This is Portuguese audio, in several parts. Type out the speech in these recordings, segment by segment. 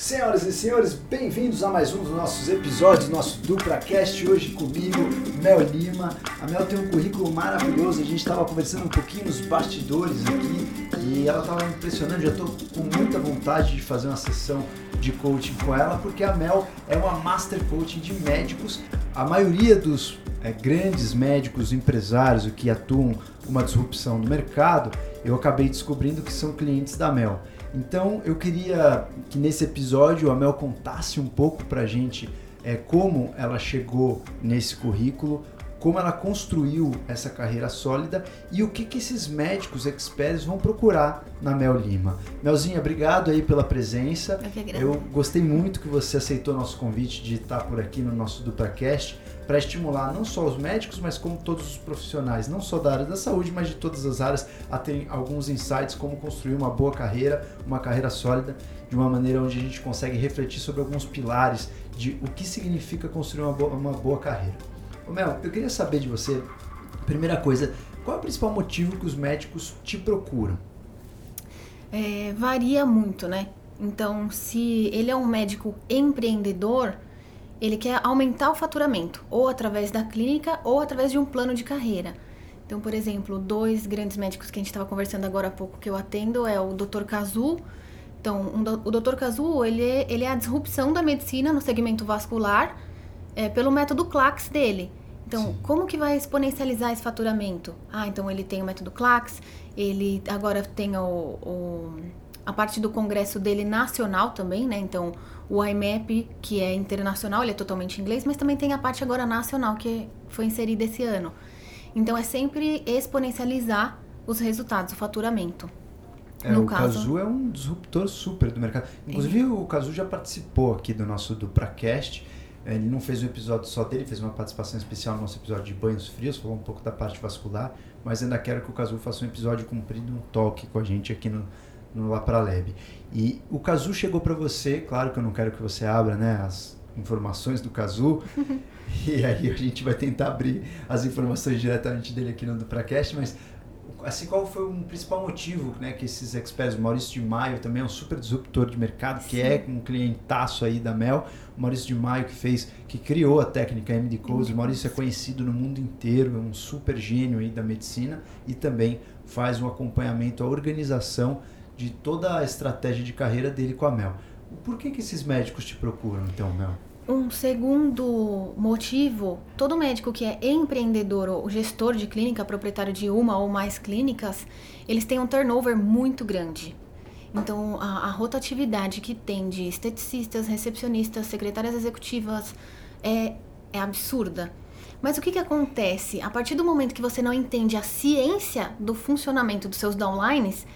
Senhoras e senhores, bem-vindos a mais um dos nossos episódios do nosso DupraCast. Hoje comigo, Mel Lima. A Mel tem um currículo maravilhoso, a gente estava conversando um pouquinho nos bastidores aqui e ela estava impressionando. Já estou com muita vontade de fazer uma sessão de coaching com ela, porque a Mel é uma Master Coaching de médicos. A maioria dos é, grandes médicos empresários que atuam uma disrupção no mercado, eu acabei descobrindo que são clientes da Mel. Então eu queria que nesse episódio a Mel contasse um pouco pra gente é, como ela chegou nesse currículo, como ela construiu essa carreira sólida e o que, que esses médicos experts vão procurar na Mel Lima. Melzinha, obrigado aí pela presença. Eu, eu gostei muito que você aceitou nosso convite de estar por aqui no nosso DupraCast para estimular não só os médicos, mas como todos os profissionais, não só da área da saúde, mas de todas as áreas, a terem alguns insights como construir uma boa carreira, uma carreira sólida, de uma maneira onde a gente consegue refletir sobre alguns pilares de o que significa construir uma boa, uma boa carreira. Ô Mel, eu queria saber de você, primeira coisa, qual é o principal motivo que os médicos te procuram? É, varia muito, né? Então, se ele é um médico empreendedor, ele quer aumentar o faturamento, ou através da clínica ou através de um plano de carreira. Então, por exemplo, dois grandes médicos que a gente estava conversando agora há pouco que eu atendo é o Dr. Kazu. Então, um do, o Dr. Kazu, ele é, ele é a disrupção da medicina no segmento vascular é, pelo método CLACS dele. Então, Sim. como que vai exponencializar esse faturamento? Ah, então ele tem o método CLACS, ele agora tem o, o a parte do congresso dele nacional também, né? Então, o IMAP, que é internacional, ele é totalmente em inglês, mas também tem a parte agora nacional que foi inserida esse ano. Então, é sempre exponencializar os resultados, o faturamento. É, no o caso... Cazu é um disruptor super do mercado. Inclusive, é. o Cazu já participou aqui do nosso do Pracast. Ele não fez um episódio só dele, fez uma participação especial no nosso episódio de banhos frios, falou um pouco da parte vascular, mas ainda quero que o Cazu faça um episódio comprido, um talk com a gente aqui no, no La Praleb. E o Cazu chegou para você, claro que eu não quero que você abra né, as informações do Cazu, e aí a gente vai tentar abrir as informações diretamente dele aqui no Dupracast, mas assim qual foi o principal motivo né, que esses experts, o Maurício de Maio também é um super disruptor de mercado, que Sim. é um clientaço aí da Mel, o Maurício de Maio que fez, que criou a técnica MD Close, o Maurício é conhecido no mundo inteiro, é um super gênio aí da medicina e também faz um acompanhamento à organização de toda a estratégia de carreira dele com a Mel. Por que, que esses médicos te procuram, então, Mel? Um segundo motivo, todo médico que é empreendedor ou gestor de clínica, proprietário de uma ou mais clínicas, eles têm um turnover muito grande. Então, a, a rotatividade que tem de esteticistas, recepcionistas, secretárias executivas é, é absurda. Mas o que, que acontece? A partir do momento que você não entende a ciência do funcionamento dos seus downlines,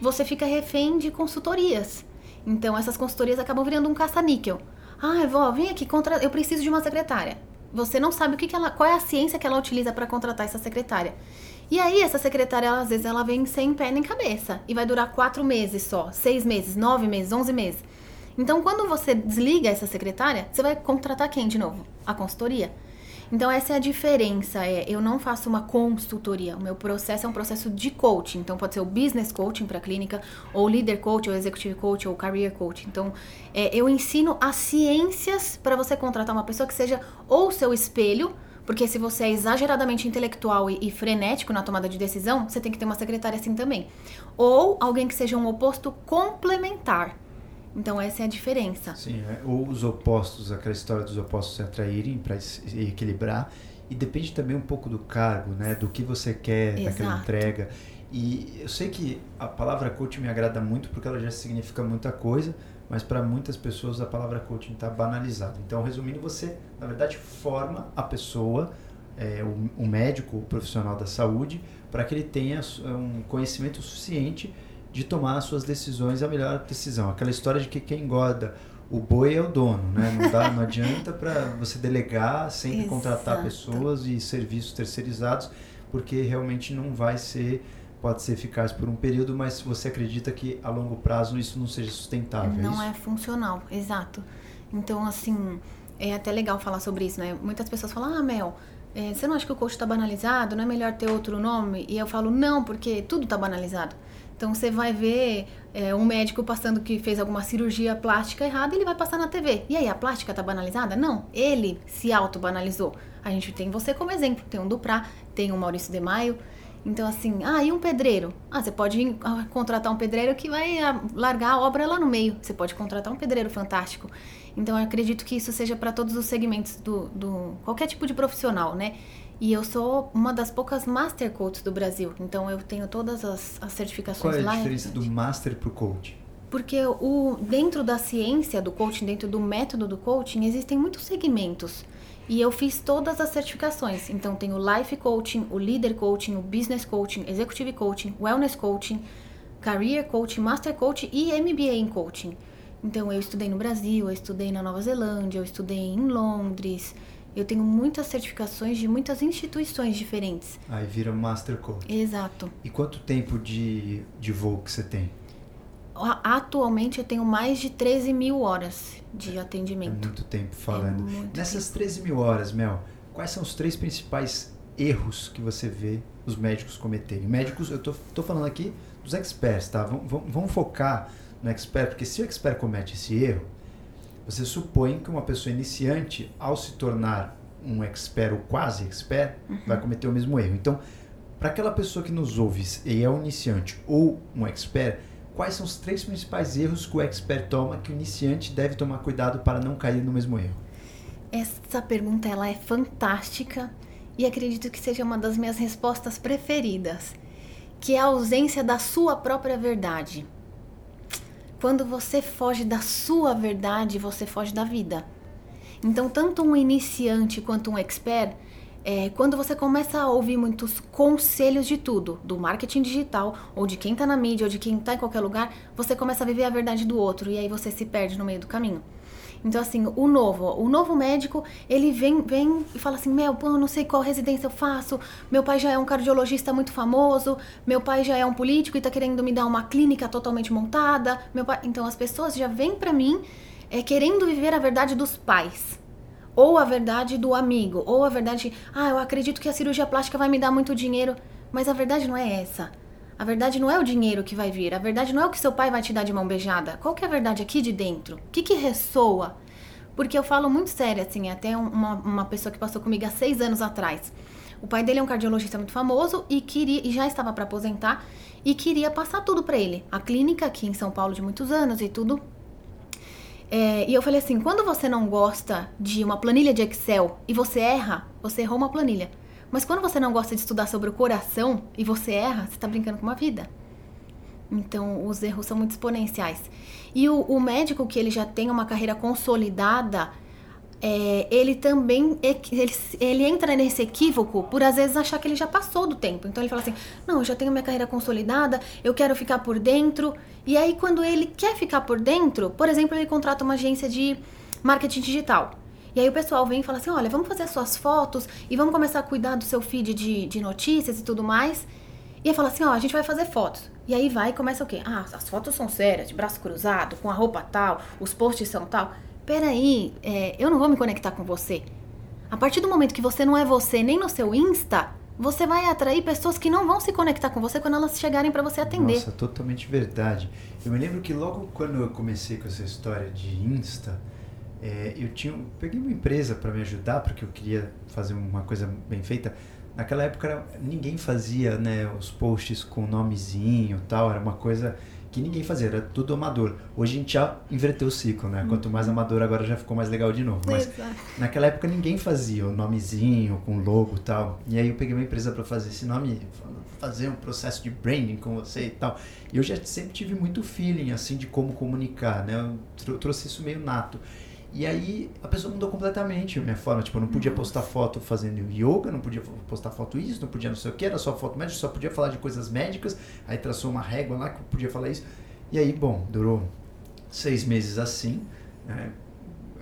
você fica refém de consultorias. Então essas consultorias acabam virando um caça-níquel. Ah, vó, vem aqui, contra... eu preciso de uma secretária. Você não sabe o que, que ela, qual é a ciência que ela utiliza para contratar essa secretária. E aí essa secretária, ela, às vezes, ela vem sem pé nem cabeça e vai durar quatro meses só, seis meses, nove meses, onze meses. Então, quando você desliga essa secretária, você vai contratar quem de novo? A consultoria. Então essa é a diferença, é, eu não faço uma consultoria, o meu processo é um processo de coaching, então pode ser o business coaching para clínica, ou leader coach, ou executive coach, ou career coach. Então é, eu ensino as ciências para você contratar uma pessoa que seja ou seu espelho, porque se você é exageradamente intelectual e, e, frenético na tomada de decisão, você tem que ter uma secretária assim também. Ou alguém que seja um oposto complementar. Então essa é a diferença. Sim, é, ou os opostos, aquela história dos opostos se atraírem para equilibrar. E depende também um pouco do cargo, né? Do que você quer, Exato. daquela entrega. E eu sei que a palavra coaching me agrada muito porque ela já significa muita coisa, mas para muitas pessoas a palavra coaching está banalizada. Então, resumindo, você, na verdade, forma a pessoa, é, o, o médico, o profissional da saúde, para que ele tenha um conhecimento suficiente de tomar as suas decisões a melhor decisão. Aquela história de que quem engorda o boi é o dono, né? Não, dá, não adianta para você delegar, sempre Exato. contratar pessoas e serviços terceirizados, porque realmente não vai ser, pode ser eficaz por um período, mas você acredita que a longo prazo isso não seja sustentável. É não é, é funcional, exato. Então, assim, é até legal falar sobre isso, né? Muitas pessoas falam, ah, Mel, é, você não acha que o coach está banalizado? Não é melhor ter outro nome? E eu falo, não, porque tudo está banalizado. Então você vai ver é, um médico passando que fez alguma cirurgia plástica errada, ele vai passar na TV. E aí, a plástica tá banalizada? Não, ele se auto-banalizou. A gente tem você como exemplo, tem um Duprá, tem um Maurício de Maio. Então, assim, ah, e um pedreiro? Ah, você pode ah, contratar um pedreiro que vai ah, largar a obra lá no meio. Você pode contratar um pedreiro fantástico. Então, eu acredito que isso seja para todos os segmentos do, do qualquer tipo de profissional, né? E eu sou uma das poucas Master Coaches do Brasil. Então eu tenho todas as, as certificações lá. Qual é a diferença do Master pro Coach? Porque o, dentro da ciência do coaching, dentro do método do coaching, existem muitos segmentos. E eu fiz todas as certificações. Então tem o Life Coaching, o Leader Coaching, o Business Coaching, Executive Coaching, Wellness Coaching, Career Coaching, Master Coaching e MBA em Coaching. Então eu estudei no Brasil, eu estudei na Nova Zelândia, eu estudei em Londres, eu tenho muitas certificações de muitas instituições diferentes. Aí vira Master Coach. Exato. E quanto tempo de, de voo que você tem? Atualmente eu tenho mais de 13 mil horas de atendimento. É muito tempo falando. É muito Nessas tempo. 13 mil horas, Mel, quais são os três principais erros que você vê os médicos cometerem? Médicos, eu tô, tô falando aqui dos experts, tá? Vamos, vamos, vamos focar no expert, porque se o expert comete esse erro, você supõe que uma pessoa iniciante, ao se tornar um expert ou quase expert, uhum. vai cometer o mesmo erro. Então, para aquela pessoa que nos ouve e é um iniciante ou um expert, quais são os três principais erros que o expert toma que o iniciante deve tomar cuidado para não cair no mesmo erro? Essa pergunta ela é fantástica e acredito que seja uma das minhas respostas preferidas, que é a ausência da sua própria verdade. Quando você foge da sua verdade, você foge da vida. Então, tanto um iniciante quanto um expert, é, quando você começa a ouvir muitos conselhos de tudo, do marketing digital, ou de quem está na mídia, ou de quem está em qualquer lugar, você começa a viver a verdade do outro e aí você se perde no meio do caminho. Então, assim, o novo, o novo médico, ele vem, vem e fala assim: Meu, pô, não sei qual residência eu faço. Meu pai já é um cardiologista muito famoso. Meu pai já é um político e tá querendo me dar uma clínica totalmente montada. Meu pai... Então, as pessoas já vêm para mim é, querendo viver a verdade dos pais. Ou a verdade do amigo. Ou a verdade, ah, eu acredito que a cirurgia plástica vai me dar muito dinheiro. Mas a verdade não é essa. A verdade não é o dinheiro que vai vir, a verdade não é o que seu pai vai te dar de mão beijada. Qual que é a verdade aqui de dentro? O que, que ressoa? Porque eu falo muito sério, assim, até uma, uma pessoa que passou comigo há seis anos atrás. O pai dele é um cardiologista muito famoso e queria e já estava para aposentar e queria passar tudo para ele. A clínica aqui em São Paulo de muitos anos e tudo. É, e eu falei assim, quando você não gosta de uma planilha de Excel e você erra, você errou uma planilha. Mas quando você não gosta de estudar sobre o coração e você erra, você está brincando com uma vida. Então, os erros são muito exponenciais. E o, o médico que ele já tem uma carreira consolidada, é, ele também ele, ele entra nesse equívoco por às vezes achar que ele já passou do tempo. Então ele fala assim: não, eu já tenho minha carreira consolidada, eu quero ficar por dentro. E aí, quando ele quer ficar por dentro, por exemplo, ele contrata uma agência de marketing digital. E aí o pessoal vem e fala assim: olha, vamos fazer as suas fotos e vamos começar a cuidar do seu feed de, de notícias e tudo mais. E aí fala assim: ó, a gente vai fazer fotos. E aí vai e começa o quê? Ah, as fotos são sérias, de braço cruzado, com a roupa tal, os posts são tal. Peraí, é, eu não vou me conectar com você. A partir do momento que você não é você nem no seu Insta, você vai atrair pessoas que não vão se conectar com você quando elas chegarem para você atender. Nossa, totalmente verdade. Eu me lembro que logo quando eu comecei com essa história de Insta, é, eu tinha, peguei uma empresa para me ajudar porque eu queria fazer uma coisa bem feita. Naquela época ninguém fazia né, os posts com nomezinho tal, era uma coisa que ninguém fazia, era tudo amador. Hoje a gente já inverteu o ciclo, né? Quanto mais uhum. amador agora já ficou mais legal de novo. Mas Exato. naquela época ninguém fazia o nomezinho com logo tal. E aí eu peguei uma empresa para fazer esse nome, fazer um processo de branding com você e tal. E eu já sempre tive muito feeling assim de como comunicar, né? Eu trouxe isso meio nato. E aí a pessoa mudou completamente a minha forma. Tipo, eu não podia postar foto fazendo yoga, não podia postar foto isso, não podia não sei o que, era só foto médica, só podia falar de coisas médicas. Aí traçou uma régua lá que eu podia falar isso. E aí, bom, durou seis meses assim. Né?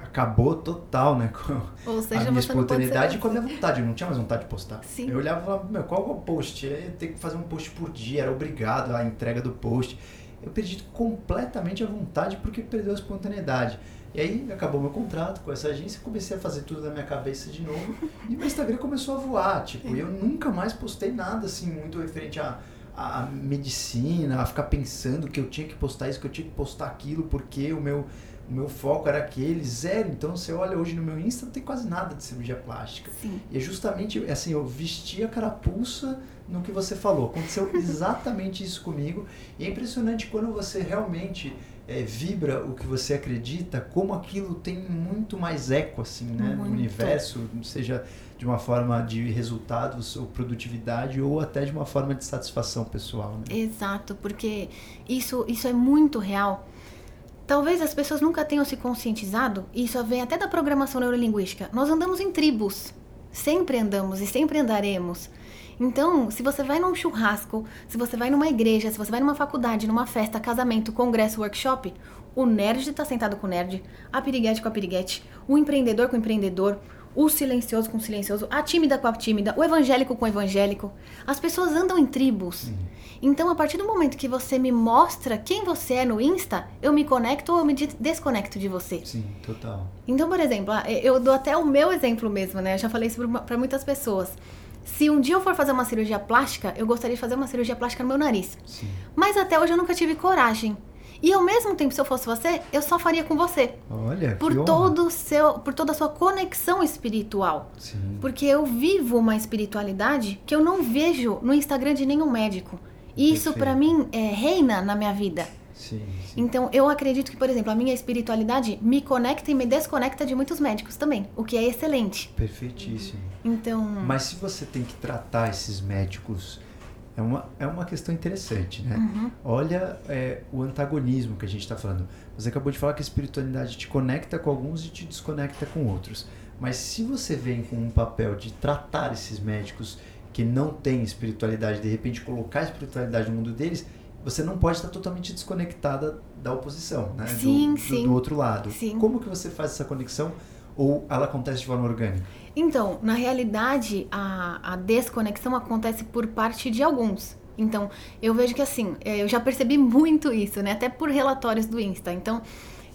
Acabou total, né? Com Ou seja, a minha espontaneidade e com a minha vontade. Eu não tinha mais vontade de postar. Sim. Eu olhava e falava, meu, qual é o post? Eu ia ter que fazer um post por dia, era obrigado a entrega do post. Eu perdi completamente a vontade porque perdeu a espontaneidade. E aí acabou meu contrato com essa agência, comecei a fazer tudo na minha cabeça de novo e meu Instagram começou a voar, tipo, e eu nunca mais postei nada assim muito referente a, a medicina, a ficar pensando que eu tinha que postar isso, que eu tinha que postar aquilo, porque o meu, o meu foco era aquele, zero. Então você olha hoje no meu Insta, não tem quase nada de cirurgia plástica. Sim. E é justamente assim, eu vesti a carapuça no que você falou. Aconteceu exatamente isso comigo. E é impressionante quando você realmente é, vibra o que você acredita, como aquilo tem muito mais eco assim, né, no universo, seja de uma forma de resultados ou produtividade ou até de uma forma de satisfação pessoal. Né? Exato, porque isso, isso é muito real. Talvez as pessoas nunca tenham se conscientizado, e isso vem até da programação neurolinguística. Nós andamos em tribos, sempre andamos e sempre andaremos. Então, se você vai num churrasco, se você vai numa igreja, se você vai numa faculdade, numa festa, casamento, congresso, workshop, o nerd está sentado com o nerd, a piriguete com a piriguete, o empreendedor com o empreendedor, o silencioso com o silencioso, a tímida com a tímida, o evangélico com o evangélico. As pessoas andam em tribos. Uhum. Então, a partir do momento que você me mostra quem você é no Insta, eu me conecto ou eu me desconecto de você. Sim, total. Então, por exemplo, eu dou até o meu exemplo mesmo, né? Eu já falei isso para muitas pessoas. Se um dia eu for fazer uma cirurgia plástica, eu gostaria de fazer uma cirurgia plástica no meu nariz. Sim. Mas até hoje eu nunca tive coragem. E ao mesmo tempo, se eu fosse você, eu só faria com você. Olha, por todo seu, por toda a sua conexão espiritual. Sim. Porque eu vivo uma espiritualidade que eu não vejo no Instagram de nenhum médico. E isso para mim é, reina na minha vida. Sim, sim. Então eu acredito que, por exemplo, a minha espiritualidade me conecta e me desconecta de muitos médicos também, o que é excelente. Perfeitíssimo. Então. Mas se você tem que tratar esses médicos é uma, é uma questão interessante, né? Uhum. Olha é, o antagonismo que a gente está falando. Você acabou de falar que a espiritualidade te conecta com alguns e te desconecta com outros. Mas se você vem com um papel de tratar esses médicos que não têm espiritualidade, de repente colocar a espiritualidade no mundo deles, você não pode estar totalmente desconectada da oposição, né? Sim, do, sim. Do, do outro lado. Sim. Como que você faz essa conexão? Ou ela acontece de forma orgânica? Então, na realidade, a, a desconexão acontece por parte de alguns. Então, eu vejo que assim, é, eu já percebi muito isso, né? Até por relatórios do Insta. Então,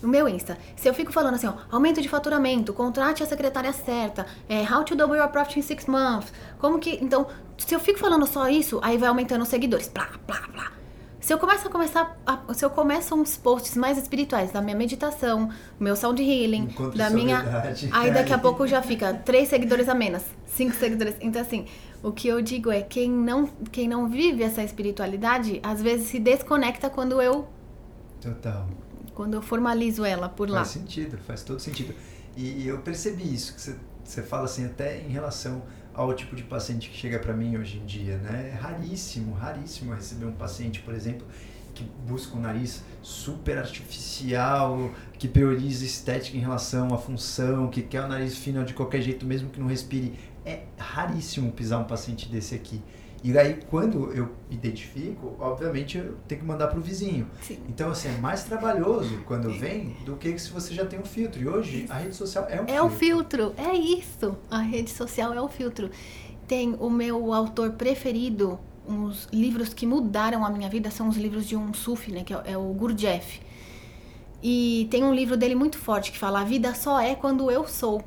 o meu Insta, se eu fico falando assim, ó, aumento de faturamento, contrate a secretária certa, é, how to double your profit in six months, como que. Então, se eu fico falando só isso, aí vai aumentando os seguidores. Plá, plá, plá. Se eu começo a começar, a, se eu começo uns posts mais espirituais da minha meditação, meu sound healing, da minha, verdade. aí daqui a pouco já fica três seguidores a menos, cinco seguidores. Então assim, o que eu digo é quem não, quem não vive essa espiritualidade, às vezes se desconecta quando eu Total. Quando eu formalizo ela por lá. Faz sentido, faz todo sentido. E, e eu percebi isso que você, você fala assim até em relação ao tipo de paciente que chega para mim hoje em dia, né? É raríssimo, raríssimo receber um paciente, por exemplo, que busca um nariz super artificial, que prioriza estética em relação à função, que quer o nariz fino de qualquer jeito, mesmo que não respire. É raríssimo pisar um paciente desse aqui. E aí, quando eu identifico, obviamente eu tenho que mandar para o vizinho. Sim. Então, assim, é mais trabalhoso quando vem do que se você já tem um filtro. E hoje, a rede social é um é filtro. o filtro, é isso. A rede social é o filtro. Tem o meu autor preferido, uns livros que mudaram a minha vida são os livros de um sufi, né, que é o Gurdjieff. E tem um livro dele muito forte que fala: A vida só é quando eu sou.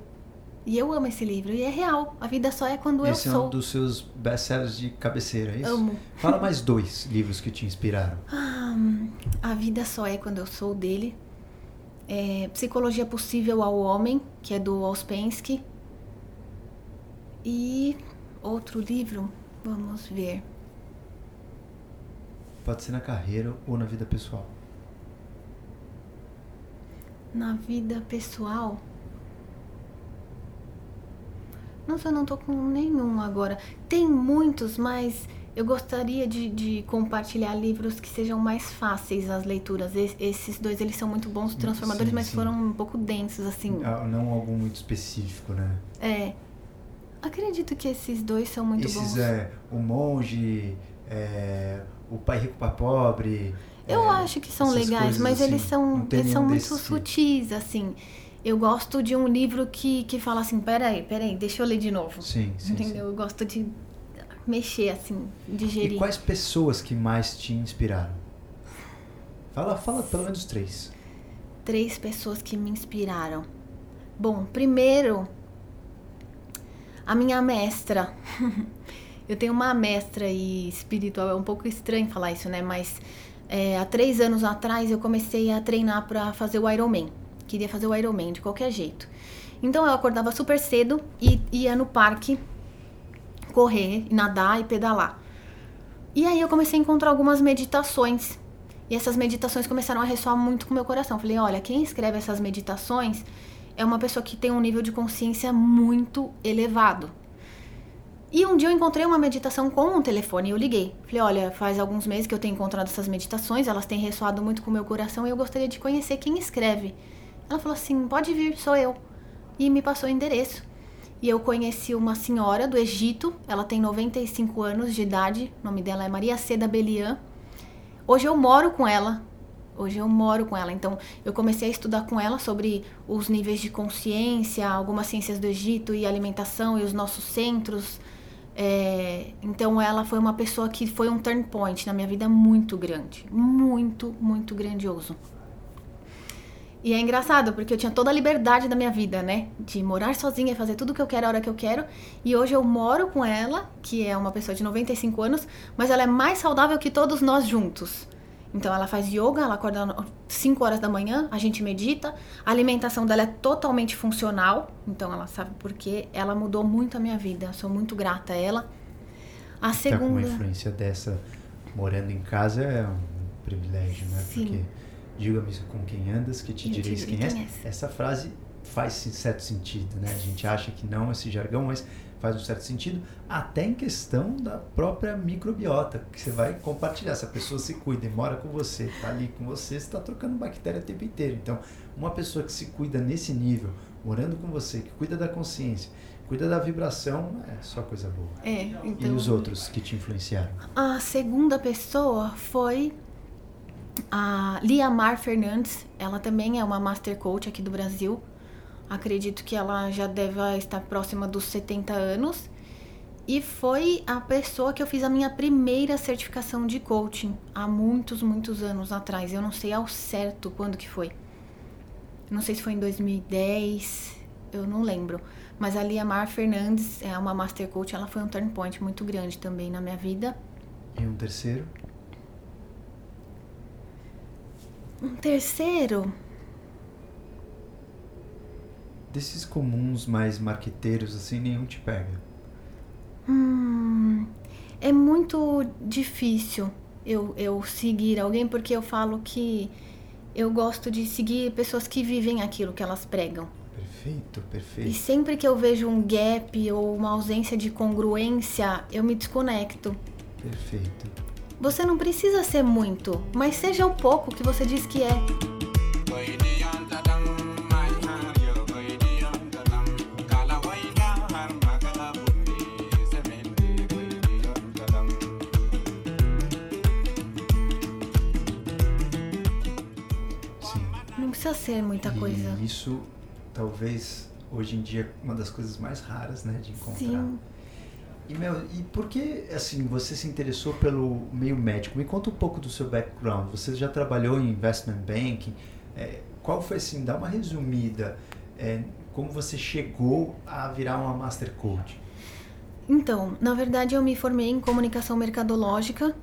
E eu amo esse livro, e é real. A vida só é quando esse eu sou. sou. é um dos seus best-sellers de cabeceira, é isso? Amo. Fala mais dois livros que te inspiraram. Ah, a vida só é quando eu sou dele. É, Psicologia Possível ao Homem, que é do Ouspensky. E outro livro, vamos ver. Pode ser na carreira ou na vida pessoal. Na vida pessoal. Nossa, eu não tô com nenhum agora. Tem muitos, mas eu gostaria de, de compartilhar livros que sejam mais fáceis as leituras. Es- esses dois, eles são muito bons, transformadores, Sim, mas sim. foram um pouco densos, assim. Ah, Não algum muito específico, né? É. Acredito que esses dois são muito Esses bons. é O Monge, é, O Pai Rico Pai Pobre. Eu é, acho que são legais, mas assim. eles são, eles são muito sutis, assim. Eu gosto de um livro que, que fala assim, peraí, peraí, deixa eu ler de novo. Sim, sim, sim. Entendeu? Eu gosto de mexer, assim, digerir. E quais pessoas que mais te inspiraram? Fala, fala pelo menos três. Três pessoas que me inspiraram. Bom, primeiro, a minha mestra. eu tenho uma mestra e espiritual, é um pouco estranho falar isso, né? Mas é, há três anos atrás eu comecei a treinar para fazer o Ironman. Queria fazer o Ironman de qualquer jeito. Então eu acordava super cedo e ia no parque correr, nadar e pedalar. E aí eu comecei a encontrar algumas meditações. E essas meditações começaram a ressoar muito com o meu coração. Falei, olha, quem escreve essas meditações é uma pessoa que tem um nível de consciência muito elevado. E um dia eu encontrei uma meditação com um telefone e eu liguei. Falei, olha, faz alguns meses que eu tenho encontrado essas meditações, elas têm ressoado muito com o meu coração e eu gostaria de conhecer quem escreve. Ela falou assim, pode vir, sou eu. E me passou o endereço. E eu conheci uma senhora do Egito, ela tem 95 anos de idade, o nome dela é Maria Seda Belian. Hoje eu moro com ela, Hoje eu moro com ela, então eu comecei a estudar com ela sobre os níveis de consciência, algumas ciências do Egito e alimentação e os nossos centros. É, então ela foi uma pessoa que foi um turn point na minha vida muito grande, muito, muito grandioso. E é engraçado, porque eu tinha toda a liberdade da minha vida, né? De morar sozinha, fazer tudo que eu quero a hora que eu quero. E hoje eu moro com ela, que é uma pessoa de 95 anos, mas ela é mais saudável que todos nós juntos. Então ela faz yoga, ela acorda 5 horas da manhã, a gente medita. A alimentação dela é totalmente funcional, então ela sabe porque ela mudou muito a minha vida. Sou muito grata a ela. A segunda. Tá com uma influência dessa morando em casa é um privilégio, né? Sim. Porque diga-me com quem andas que te direis quem, és. Essa frase faz certo sentido, né? A gente acha que não esse jargão, mas faz um certo sentido, até em questão da própria microbiota, que você vai compartilhar. Se a pessoa se cuida e mora com você, está ali com você, você está trocando bactéria o tempo inteiro. Então, uma pessoa que se cuida nesse nível, morando com você, que cuida da consciência, cuida da vibração, é só coisa boa. É, então... E os outros que te influenciaram? A segunda pessoa foi a Liamar Fernandes. Ela também é uma Master Coach aqui do Brasil. Acredito que ela já deve estar próxima dos 70 anos. E foi a pessoa que eu fiz a minha primeira certificação de coaching há muitos, muitos anos atrás. Eu não sei ao certo quando que foi. Não sei se foi em 2010, eu não lembro. Mas a Liamar Fernandes é uma Master Coach, ela foi um turn point muito grande também na minha vida. E um terceiro? Um terceiro? Desses comuns mais marqueteiros, assim, nenhum te pega? Hum, é muito difícil eu, eu seguir alguém porque eu falo que eu gosto de seguir pessoas que vivem aquilo que elas pregam. Perfeito, perfeito. E sempre que eu vejo um gap ou uma ausência de congruência, eu me desconecto. Perfeito. Você não precisa ser muito, mas seja o pouco que você diz que é. precisa ser muita e coisa. Isso, talvez, hoje em dia, uma das coisas mais raras, né, de encontrar. Sim. E, Mel, e por que, assim, você se interessou pelo meio médico? Me conta um pouco do seu background. Você já trabalhou em investment banking. É, qual foi, assim, dá uma resumida, é, como você chegou a virar uma master coach? Então, na verdade, eu me formei em comunicação mercadológica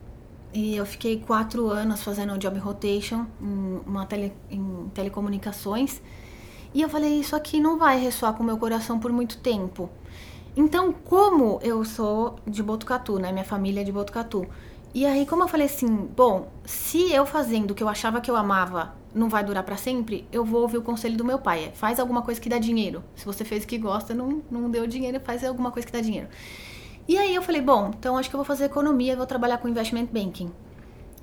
e eu fiquei quatro anos fazendo job rotation em, uma tele, em telecomunicações. E eu falei, isso aqui não vai ressoar com o meu coração por muito tempo. Então, como eu sou de Botucatu, né? Minha família é de Botucatu. E aí, como eu falei assim, bom, se eu fazendo o que eu achava que eu amava não vai durar para sempre, eu vou ouvir o conselho do meu pai. É, faz alguma coisa que dá dinheiro. Se você fez o que gosta, não, não deu dinheiro, faz alguma coisa que dá dinheiro. E aí eu falei, bom, então acho que eu vou fazer economia e vou trabalhar com investment banking.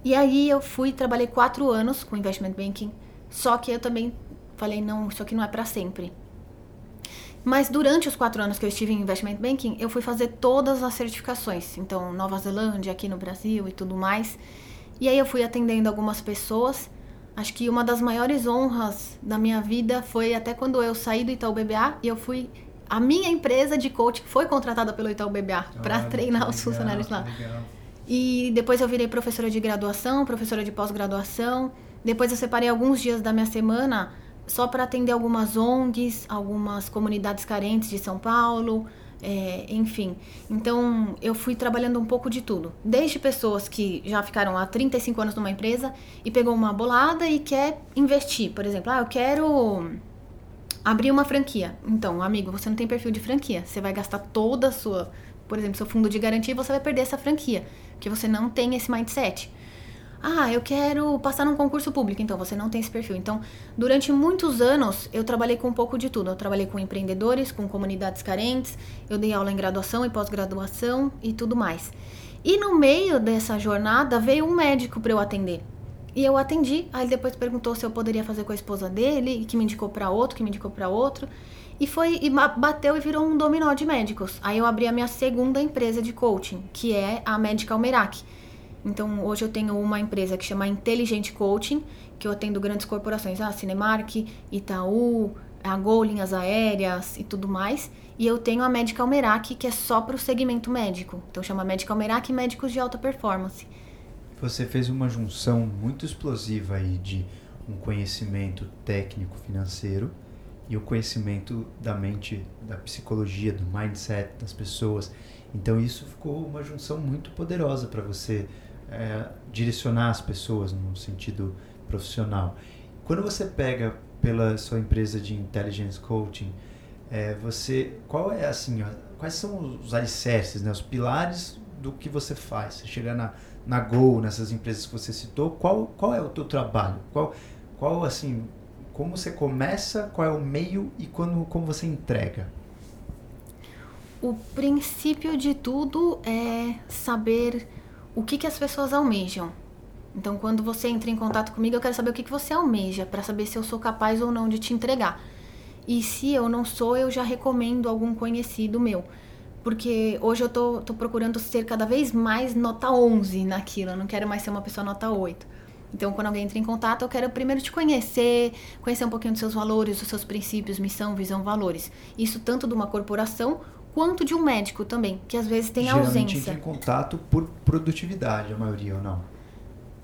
E aí eu fui, trabalhei quatro anos com investment banking, só que eu também falei, não, isso aqui não é para sempre. Mas durante os quatro anos que eu estive em investment banking, eu fui fazer todas as certificações. Então, Nova Zelândia, aqui no Brasil e tudo mais. E aí eu fui atendendo algumas pessoas. Acho que uma das maiores honras da minha vida foi até quando eu saí do Itaú BBA e eu fui a minha empresa de coaching foi contratada pelo Itaú BBA para treinar os funcionários lá. E depois eu virei professora de graduação, professora de pós-graduação. Depois eu separei alguns dias da minha semana só para atender algumas ONGs, algumas comunidades carentes de São Paulo, é, enfim. Então, eu fui trabalhando um pouco de tudo. Desde pessoas que já ficaram há 35 anos numa empresa e pegou uma bolada e quer investir. Por exemplo, ah, eu quero abrir uma franquia. Então, amigo, você não tem perfil de franquia. Você vai gastar toda a sua, por exemplo, seu fundo de garantia e você vai perder essa franquia. Porque você não tem esse mindset. Ah, eu quero passar num concurso público. Então, você não tem esse perfil. Então, durante muitos anos, eu trabalhei com um pouco de tudo. Eu trabalhei com empreendedores, com comunidades carentes, eu dei aula em graduação e pós-graduação e tudo mais. E no meio dessa jornada, veio um médico para eu atender. E eu atendi. Aí depois perguntou se eu poderia fazer com a esposa dele, que me indicou para outro, que me indicou para outro. E foi e bateu e virou um dominó de médicos. Aí eu abri a minha segunda empresa de coaching, que é a Medical Merak então, hoje eu tenho uma empresa que chama Inteligente Coaching, que eu atendo grandes corporações, a ah, Cinemark, Itaú, a Gol, linhas aéreas e tudo mais. E eu tenho a Medical Merak, que é só para o segmento médico. Então, chama Medical Merak Médicos de Alta Performance. Você fez uma junção muito explosiva aí de um conhecimento técnico financeiro e o conhecimento da mente, da psicologia, do mindset das pessoas. Então isso ficou uma junção muito poderosa para você é, direcionar as pessoas no sentido profissional. Quando você pega pela sua empresa de intelligence coaching, é, você qual é assim, ó, quais são os alicerces, né, os pilares do que você faz? Você chega na na Go, nessas empresas que você citou, qual qual é o teu trabalho? Qual qual assim, como você começa, qual é o meio e quando como você entrega? O princípio de tudo é saber o que, que as pessoas almejam. Então, quando você entra em contato comigo, eu quero saber o que, que você almeja, para saber se eu sou capaz ou não de te entregar. E se eu não sou, eu já recomendo algum conhecido meu. Porque hoje eu tô, tô procurando ser cada vez mais nota 11 naquilo, eu não quero mais ser uma pessoa nota 8. Então, quando alguém entra em contato, eu quero primeiro te conhecer, conhecer um pouquinho dos seus valores, dos seus princípios, missão, visão, valores. Isso tanto de uma corporação quanto de um médico também, que às vezes tem Geralmente ausência. entra em contato por produtividade, a maioria ou não?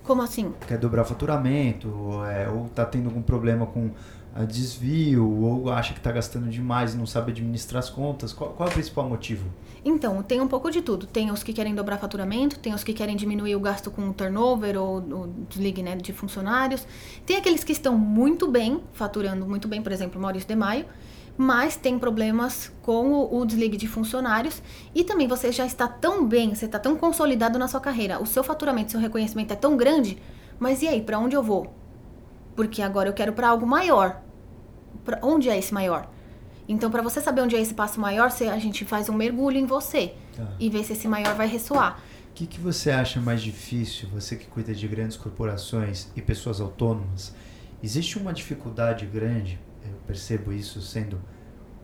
Como assim? Quer dobrar faturamento, é, ou tá tendo algum problema com a desvio, ou acha que está gastando demais e não sabe administrar as contas. Qual, qual, é o principal motivo? Então, tem um pouco de tudo. Tem os que querem dobrar faturamento, tem os que querem diminuir o gasto com o turnover ou desligue né, de funcionários. Tem aqueles que estão muito bem, faturando muito bem, por exemplo, Maurício de Maio, mas tem problemas com o, o desligue de funcionários e também você já está tão bem, você está tão consolidado na sua carreira, o seu faturamento, seu reconhecimento é tão grande, mas e aí, para onde eu vou? Porque agora eu quero para algo maior. Pra onde é esse maior? Então, para você saber onde é esse passo maior, a gente faz um mergulho em você tá. e vê se esse maior vai ressoar. O que, que você acha mais difícil, você que cuida de grandes corporações e pessoas autônomas? Existe uma dificuldade grande eu percebo isso sendo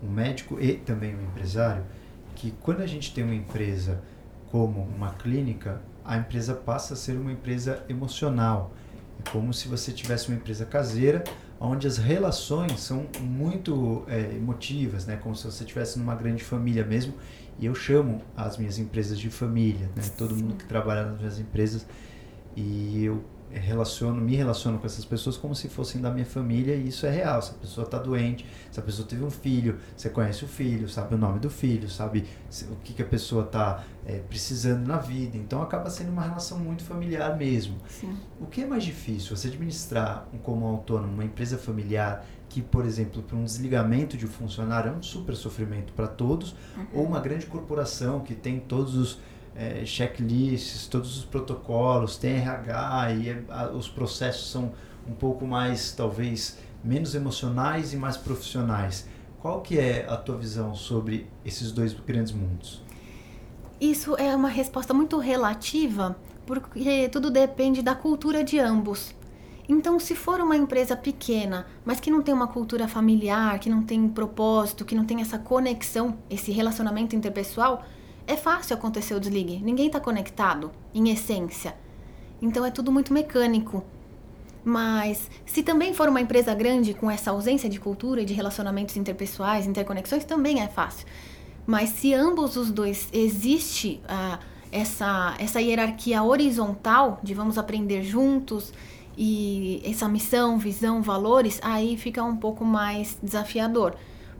um médico e também um empresário, que quando a gente tem uma empresa como uma clínica, a empresa passa a ser uma empresa emocional. Como se você tivesse uma empresa caseira, onde as relações são muito é, emotivas, né? Como se você estivesse numa grande família mesmo. E eu chamo as minhas empresas de família, né? Todo mundo que trabalha nas minhas empresas. E eu relaciono, me relaciono com essas pessoas como se fossem da minha família e isso é real. Se a pessoa está doente, se a pessoa teve um filho, você conhece o filho, sabe o nome do filho, sabe o que, que a pessoa está é, precisando na vida. Então acaba sendo uma relação muito familiar mesmo. Sim. O que é mais difícil? Você administrar um, como autônomo uma empresa familiar que, por exemplo, para um desligamento de um funcionário é um super sofrimento para todos, uhum. ou uma grande corporação que tem todos os é, checklists, todos os protocolos, tem RH e é, a, os processos são um pouco mais, talvez, menos emocionais e mais profissionais. Qual que é a tua visão sobre esses dois grandes mundos? Isso é uma resposta muito relativa, porque tudo depende da cultura de ambos. Então, se for uma empresa pequena, mas que não tem uma cultura familiar, que não tem propósito, que não tem essa conexão, esse relacionamento interpessoal, é fácil acontecer o desligue. Ninguém está conectado, em essência. Então é tudo muito mecânico. Mas se também for uma empresa grande com essa ausência de cultura e de relacionamentos interpessoais, interconexões, também é fácil. Mas se ambos os dois existe uh, essa, essa hierarquia horizontal de vamos aprender juntos e essa missão, visão, valores, aí fica um pouco mais desafiador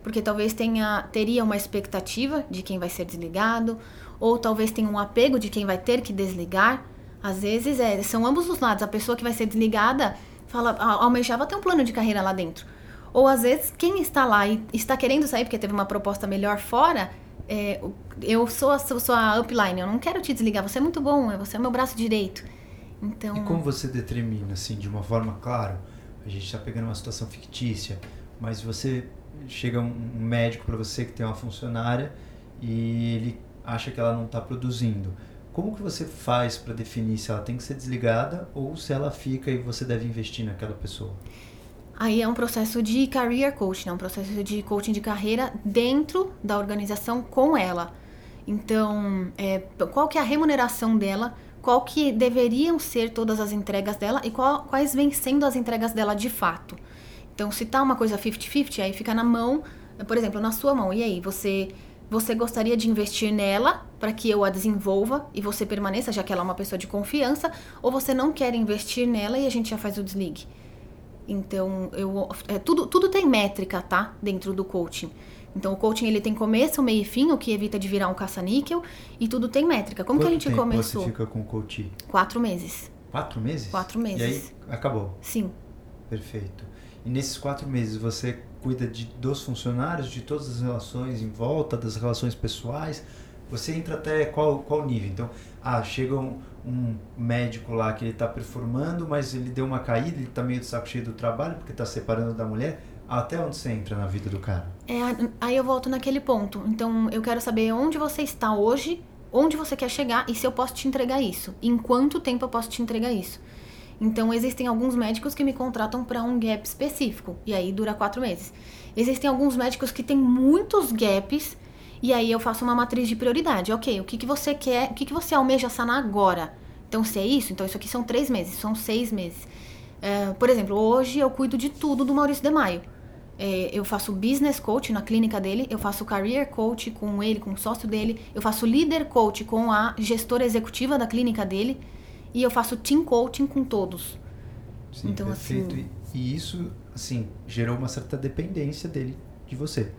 porque talvez tenha teria uma expectativa de quem vai ser desligado, ou talvez tenha um apego de quem vai ter que desligar. Às vezes é, são ambos os lados. A pessoa que vai ser desligada fala, almejava ter um plano de carreira lá dentro. Ou às vezes quem está lá e está querendo sair porque teve uma proposta melhor fora, é, eu sou a, sou a upline, eu não quero te desligar, você é muito bom, você é meu braço direito. Então... E como você determina, assim, de uma forma clara, a gente está pegando uma situação fictícia, mas você chega um médico para você que tem uma funcionária e ele acha que ela não está produzindo. Como que você faz para definir se ela tem que ser desligada ou se ela fica e você deve investir naquela pessoa? Aí é um processo de career coaching, é um processo de coaching de carreira dentro da organização com ela. Então, é, qual que é a remuneração dela, qual que deveriam ser todas as entregas dela e qual, quais vêm sendo as entregas dela de fato. Então, se tá uma coisa 50-50, aí fica na mão, por exemplo, na sua mão. E aí, você você gostaria de investir nela para que eu a desenvolva e você permaneça, já que ela é uma pessoa de confiança, ou você não quer investir nela e a gente já faz o desligue? Então, eu, é, tudo, tudo tem métrica, tá? Dentro do coaching. Então, o coaching ele tem começo, meio e fim, o que evita de virar um caça-níquel, e tudo tem métrica. Como Quanto que a gente começou? você fica com o coaching? Quatro meses. Quatro meses? Quatro meses. E aí, acabou? Sim. Perfeito. E nesses quatro meses, você cuida de, dos funcionários, de todas as relações em volta, das relações pessoais? Você entra até qual, qual nível? Então, ah, chega um, um médico lá que ele está performando, mas ele deu uma caída, ele está meio de saco cheio do trabalho porque está separando da mulher. Até onde você entra na vida do cara? É, aí eu volto naquele ponto. Então, eu quero saber onde você está hoje, onde você quer chegar e se eu posso te entregar isso. Em quanto tempo eu posso te entregar isso. Então, existem alguns médicos que me contratam para um gap específico, e aí dura quatro meses. Existem alguns médicos que têm muitos gaps e aí eu faço uma matriz de prioridade. Ok, o que, que você quer, o que, que você almeja sanar agora? Então, se é isso, então isso aqui são três meses, são seis meses. É, por exemplo, hoje eu cuido de tudo do Maurício de Maio. É, eu faço business coach na clínica dele, eu faço career coach com ele, com o sócio dele, eu faço leader coach com a gestora executiva da clínica dele e eu faço team coaching com todos. Sim, então, perfeito. Assim, e, e isso, assim, gerou uma certa dependência dele de você.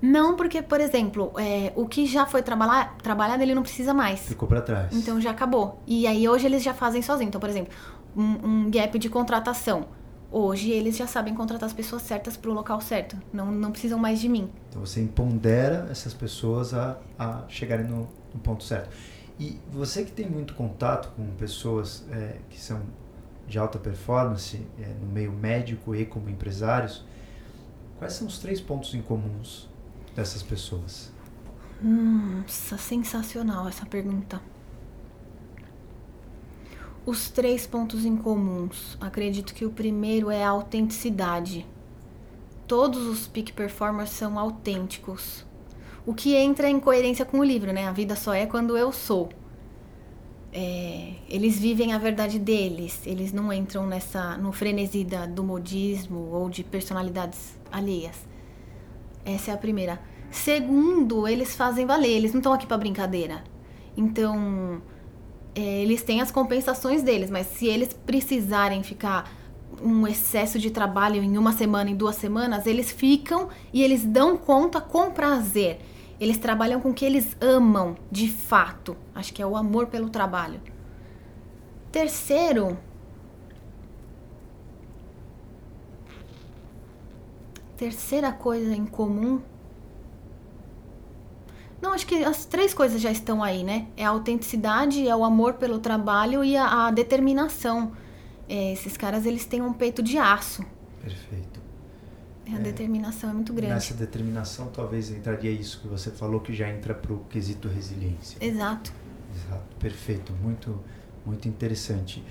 Não, porque, por exemplo, é, o que já foi trabalhar, trabalhado, ele não precisa mais. Ficou para trás. Então já acabou. E aí hoje eles já fazem sozinho. Então, por exemplo, um, um gap de contratação. Hoje eles já sabem contratar as pessoas certas para o local certo. Não, não precisam mais de mim. Então você empodera essas pessoas a, a chegarem no, no ponto certo. E você que tem muito contato com pessoas é, que são de alta performance, é, no meio médico e como empresários, quais são os três pontos em comuns dessas pessoas? Nossa, sensacional essa pergunta. Os três pontos em comuns. Acredito que o primeiro é a autenticidade. Todos os peak performers são autênticos. O que entra em coerência com o livro, né? A vida só é quando eu sou. É, eles vivem a verdade deles, eles não entram nessa no frenesi da, do modismo ou de personalidades alheias. Essa é a primeira. Segundo, eles fazem valer, eles não estão aqui para brincadeira. Então, é, eles têm as compensações deles, mas se eles precisarem ficar um excesso de trabalho em uma semana, em duas semanas, eles ficam e eles dão conta com prazer. Eles trabalham com o que eles amam, de fato. Acho que é o amor pelo trabalho. Terceiro, terceira coisa em comum. Não, acho que as três coisas já estão aí, né? É a autenticidade, é o amor pelo trabalho e a, a determinação. É, esses caras, eles têm um peito de aço. Perfeito. A é, determinação é muito grande. Nessa determinação, talvez entraria isso que você falou, que já entra para o quesito resiliência. Exato. Exato. Perfeito. Muito, muito interessante.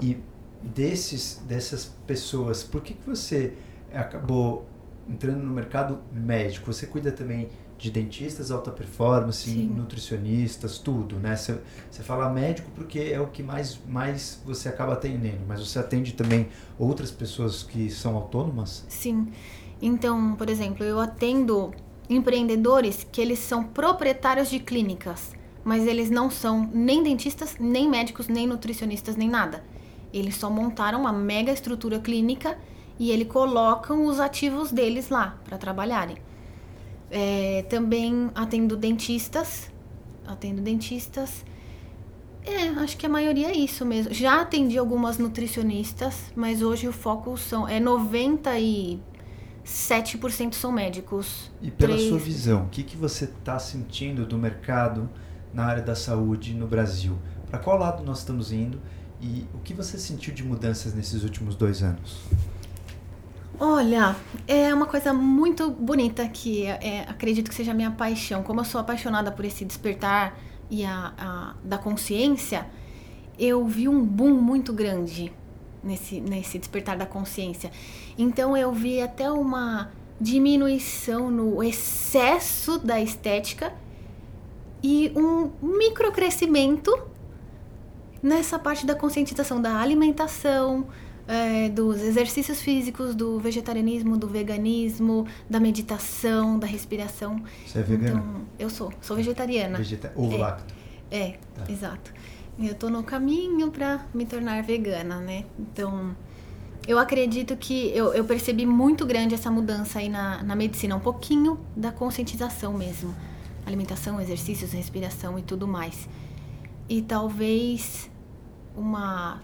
E desses, dessas pessoas, por que, que você acabou entrando no mercado médico, você cuida também de dentistas, alta performance, Sim. nutricionistas, tudo, né? Você, você fala médico porque é o que mais, mais você acaba atendendo, mas você atende também outras pessoas que são autônomas? Sim. Então, por exemplo, eu atendo empreendedores que eles são proprietários de clínicas, mas eles não são nem dentistas, nem médicos, nem nutricionistas, nem nada. Eles só montaram uma mega estrutura clínica e ele colocam os ativos deles lá para trabalharem. É, também atendo dentistas. Atendo dentistas. É, acho que a maioria é isso mesmo. Já atendi algumas nutricionistas, mas hoje o foco são é 97% são médicos. E pela Três... sua visão, o que, que você está sentindo do mercado na área da saúde no Brasil? Para qual lado nós estamos indo e o que você sentiu de mudanças nesses últimos dois anos? Olha, é uma coisa muito bonita que é, acredito que seja a minha paixão. Como eu sou apaixonada por esse despertar e a, a, da consciência, eu vi um boom muito grande nesse, nesse despertar da consciência. Então eu vi até uma diminuição no excesso da estética e um microcrescimento nessa parte da conscientização da alimentação, é, dos exercícios físicos, do vegetarianismo, do veganismo, da meditação, da respiração. Você é vegana? Então, eu sou, sou vegetariana. Vegeta ovo é, lacto. É, tá. exato. Eu tô no caminho para me tornar vegana, né? Então, eu acredito que eu, eu, percebi muito grande essa mudança aí na, na medicina, um pouquinho da conscientização mesmo. Alimentação, exercícios, respiração e tudo mais. E talvez uma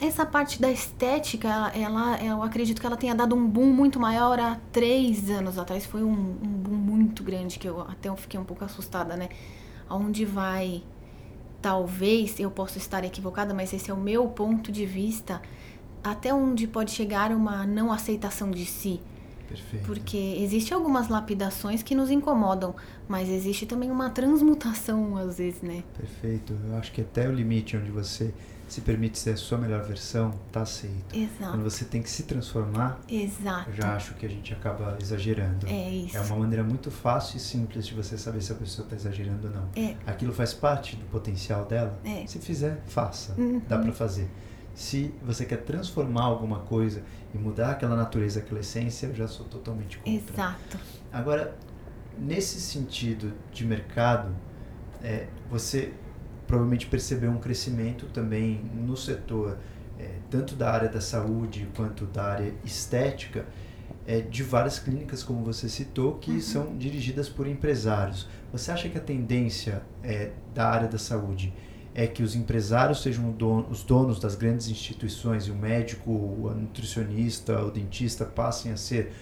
essa parte da estética, ela, eu acredito que ela tenha dado um boom muito maior há três anos atrás. Foi um, um boom muito grande que eu até eu fiquei um pouco assustada, né? Aonde vai, talvez eu possa estar equivocada, mas esse é o meu ponto de vista. Até onde pode chegar uma não aceitação de si. Perfeito. Porque existe algumas lapidações que nos incomodam, mas existe também uma transmutação às vezes, né? Perfeito. Eu acho que até o limite onde você se permite ser a sua melhor versão, tá aceito. Exato. Quando você tem que se transformar, Exato. eu já acho que a gente acaba exagerando. É isso. É uma maneira muito fácil e simples de você saber se a pessoa está exagerando ou não. É. Aquilo faz parte do potencial dela. É. Se fizer, faça. Uhum. Dá para fazer. Se você quer transformar alguma coisa e mudar aquela natureza, aquela essência, eu já sou totalmente contra. Exato. Agora, nesse sentido de mercado, é, você provavelmente percebeu um crescimento também no setor, é, tanto da área da saúde quanto da área estética, é, de várias clínicas, como você citou, que uhum. são dirigidas por empresários. Você acha que a tendência é, da área da saúde é que os empresários sejam os donos das grandes instituições e o médico, o nutricionista, o dentista passem a ser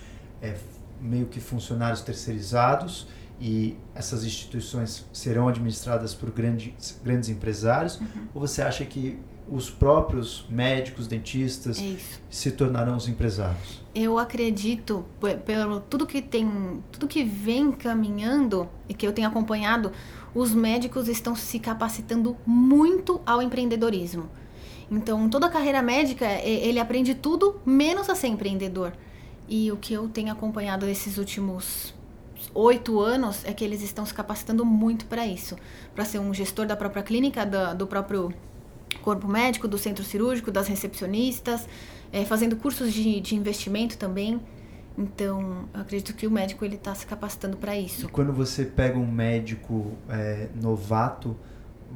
é, meio que funcionários terceirizados e essas instituições serão administradas por grandes, grandes empresários? Uhum. Ou você acha que os próprios médicos, dentistas é se tornarão os empresários? Eu acredito, pelo tudo que tem, tudo que vem caminhando e que eu tenho acompanhado, os médicos estão se capacitando muito ao empreendedorismo. Então, toda a carreira médica, ele aprende tudo menos a ser empreendedor. E o que eu tenho acompanhado nesses últimos oito anos é que eles estão se capacitando muito para isso, para ser um gestor da própria clínica, do, do, próprio corpo médico, do centro cirúrgico, das recepcionistas, é, fazendo cursos de, de investimento também. Então, acredito que o médico ele está se capacitando para isso. E quando você pega um médico é, novato,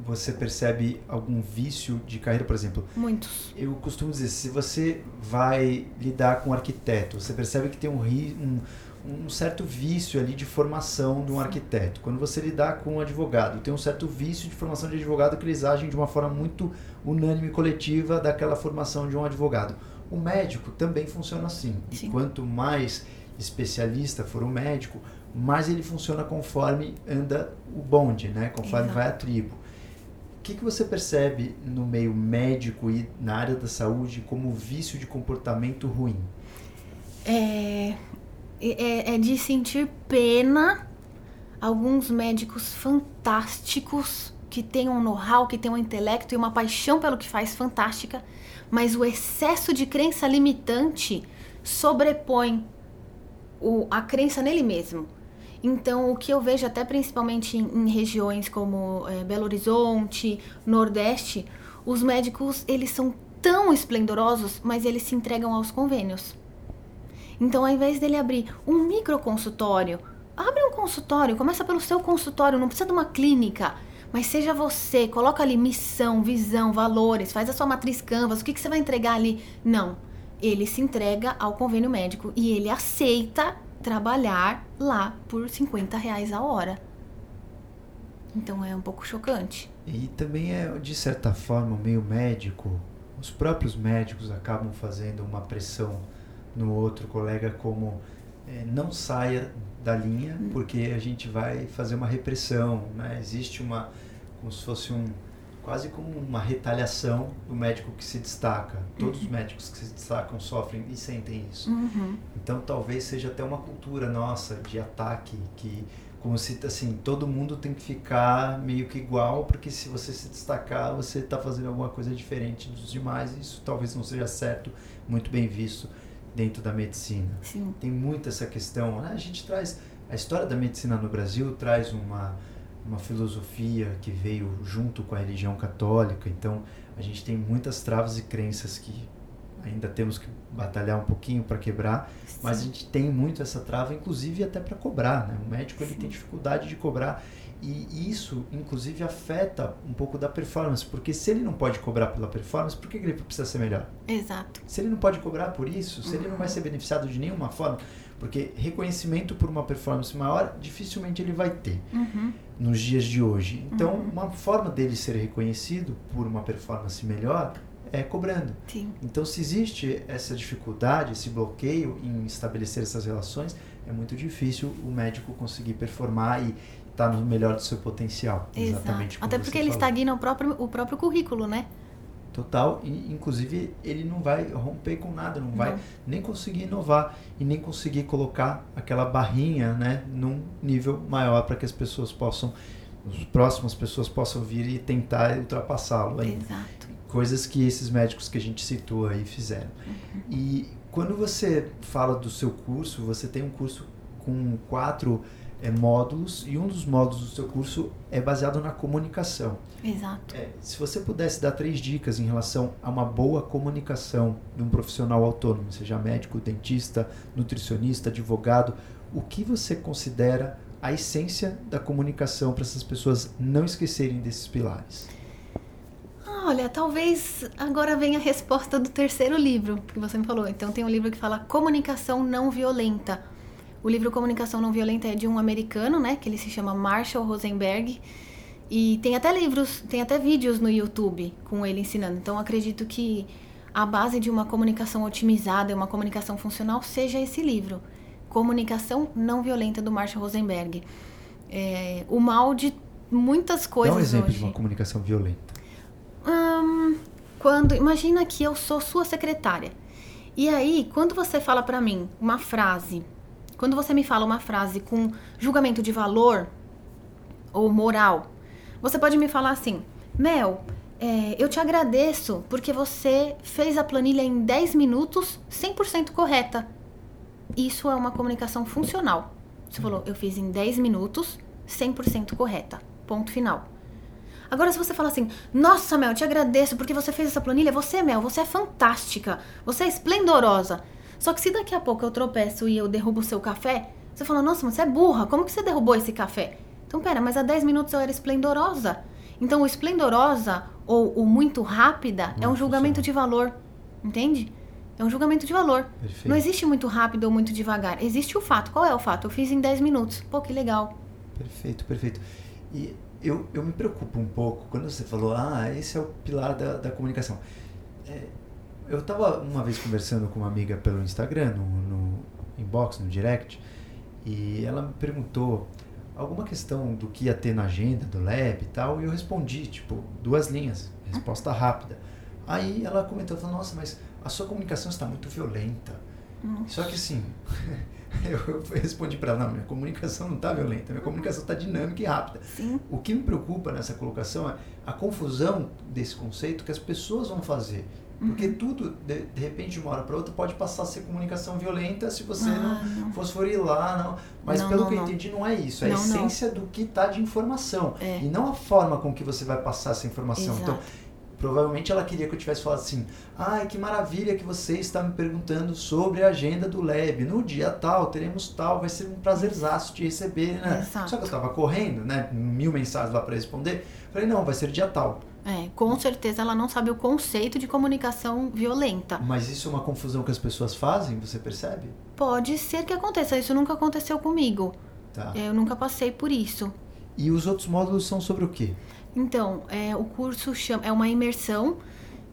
você percebe algum vício de carreira, por exemplo? Muitos. Eu costumo dizer, se você vai lidar com um arquiteto, você percebe que tem um, um um certo vício ali de formação de um arquiteto. Quando você lidar com um advogado, tem um certo vício de formação de advogado que eles agem de uma forma muito unânime e coletiva daquela formação de um advogado. O médico também funciona assim. Sim. Quanto mais especialista for o médico, mais ele funciona conforme anda o bonde, né? conforme Exato. vai a tribo. O que, que você percebe no meio médico e na área da saúde como vício de comportamento ruim? É, é, é de sentir pena alguns médicos fantásticos que têm um know-how, que têm um intelecto e uma paixão pelo que faz fantástica, mas o excesso de crença limitante sobrepõe o, a crença nele mesmo. Então, o que eu vejo até principalmente em, em regiões como é, Belo Horizonte, Nordeste, os médicos eles são tão esplendorosos, mas eles se entregam aos convênios. Então, ao invés dele abrir um microconsultório, abre um consultório, começa pelo seu consultório, não precisa de uma clínica. Mas seja você, coloca ali missão, visão, valores, faz a sua matriz Canvas, o que, que você vai entregar ali? Não. Ele se entrega ao convênio médico e ele aceita trabalhar lá por 50 reais a hora. Então é um pouco chocante. E também é, de certa forma, meio médico. Os próprios médicos acabam fazendo uma pressão no outro colega como é, não saia da linha hum. porque a gente vai fazer uma repressão, né? Existe uma como se fosse um quase como uma retaliação do médico que se destaca. Todos os uhum. médicos que se destacam sofrem e sentem isso. Uhum. Então talvez seja até uma cultura nossa de ataque que como se assim todo mundo tem que ficar meio que igual porque se você se destacar você está fazendo alguma coisa diferente dos demais isso talvez não seja certo muito bem visto dentro da medicina Sim. tem muito essa questão né? a gente traz a história da medicina no Brasil traz uma uma filosofia que veio junto com a religião católica então a gente tem muitas travas e crenças que ainda temos que batalhar um pouquinho para quebrar, Sim. mas a gente tem muito essa trava, inclusive até para cobrar, né? O médico ele tem dificuldade de cobrar e isso, inclusive, afeta um pouco da performance, porque se ele não pode cobrar pela performance, por que ele precisa ser melhor? Exato. Se ele não pode cobrar por isso, se ele não vai ser beneficiado de nenhuma forma, porque reconhecimento por uma performance maior, dificilmente ele vai ter uhum. nos dias de hoje. Então, uhum. uma forma dele ser reconhecido por uma performance melhor é, cobrando. Sim. Então, se existe essa dificuldade, esse bloqueio em estabelecer essas relações, é muito difícil o médico conseguir performar e estar tá no melhor do seu potencial. Exato. Exatamente. Até porque ele falou. estagna o próprio, o próprio currículo, né? Total, e, inclusive ele não vai romper com nada, não vai não. nem conseguir inovar e nem conseguir colocar aquela barrinha, né, num nível maior para que as pessoas possam, as próximas pessoas possam vir e tentar ultrapassá-lo. Exato coisas que esses médicos que a gente citou aí fizeram. Uhum. E quando você fala do seu curso, você tem um curso com quatro é, módulos e um dos módulos do seu curso é baseado na comunicação. Exato. É, se você pudesse dar três dicas em relação a uma boa comunicação de um profissional autônomo, seja médico, dentista, nutricionista, advogado, o que você considera a essência da comunicação para essas pessoas não esquecerem desses pilares? Olha, talvez agora venha a resposta do terceiro livro que você me falou. Então tem um livro que fala Comunicação Não Violenta. O livro Comunicação Não Violenta é de um americano, né? Que ele se chama Marshall Rosenberg. E tem até livros, tem até vídeos no YouTube com ele ensinando. Então acredito que a base de uma comunicação otimizada, uma comunicação funcional, seja esse livro. Comunicação Não Violenta do Marshall Rosenberg. É, o mal de muitas coisas. Dá um exemplo hoje. de uma comunicação violenta. Hum, quando imagina que eu sou sua secretária. E aí, quando você fala para mim uma frase, quando você me fala uma frase com julgamento de valor ou moral, você pode me falar assim: Mel, é, eu te agradeço porque você fez a planilha em 10 minutos 100% correta. Isso é uma comunicação funcional. Você falou, eu fiz em 10 minutos 100% correta. Ponto final. Agora, se você fala assim, nossa, Mel, te agradeço porque você fez essa planilha, você, Mel, você é fantástica, você é esplendorosa. Só que se daqui a pouco eu tropeço e eu derrubo o seu café, você fala, nossa, mas você é burra, como que você derrubou esse café? Então, pera, mas há 10 minutos eu era esplendorosa. Então, o esplendorosa ou o muito rápida Não é um julgamento de valor, entende? É um julgamento de valor. Perfeito. Não existe muito rápido ou muito devagar. Existe o fato. Qual é o fato? Eu fiz em 10 minutos. Pô, que legal. Perfeito, perfeito. E eu, eu me preocupo um pouco quando você falou, ah, esse é o pilar da, da comunicação. É, eu estava uma vez conversando com uma amiga pelo Instagram, no, no inbox, no direct, e ela me perguntou alguma questão do que ia ter na agenda do lab e tal, e eu respondi, tipo, duas linhas, resposta rápida. Aí ela comentou, falou, nossa, mas a sua comunicação está muito violenta. Só que assim, eu respondi para ela, não, minha comunicação não está violenta, minha comunicação está dinâmica e rápida. Sim. O que me preocupa nessa colocação é a confusão desse conceito que as pessoas vão fazer. Porque tudo, de, de, repente, de uma hora para outra, pode passar a ser comunicação violenta se você ah, não, não fosforilar. Não. Mas não, pelo não, que eu entendi, não é isso. É a essência do que está de informação. É. E não a forma com que você vai passar essa informação. Então, Exato. Então, provavelmente ela queria que eu tivesse falado assim: ai, que maravilha que você está me perguntando sobre a agenda do Lab. No dia tal, teremos tal, vai ser um prazerzaço te receber, né? Exato. Só que eu tava correndo, né? Mil mensagens lá para responder. Falei: não, vai ser dia tal. É, com certeza ela não sabe o conceito de comunicação violenta. Mas isso é uma confusão que as pessoas fazem, você percebe? Pode ser que aconteça, isso nunca aconteceu comigo. Tá. Eu nunca passei por isso. E os outros módulos são sobre o quê? Então, é, o curso chama, é uma imersão,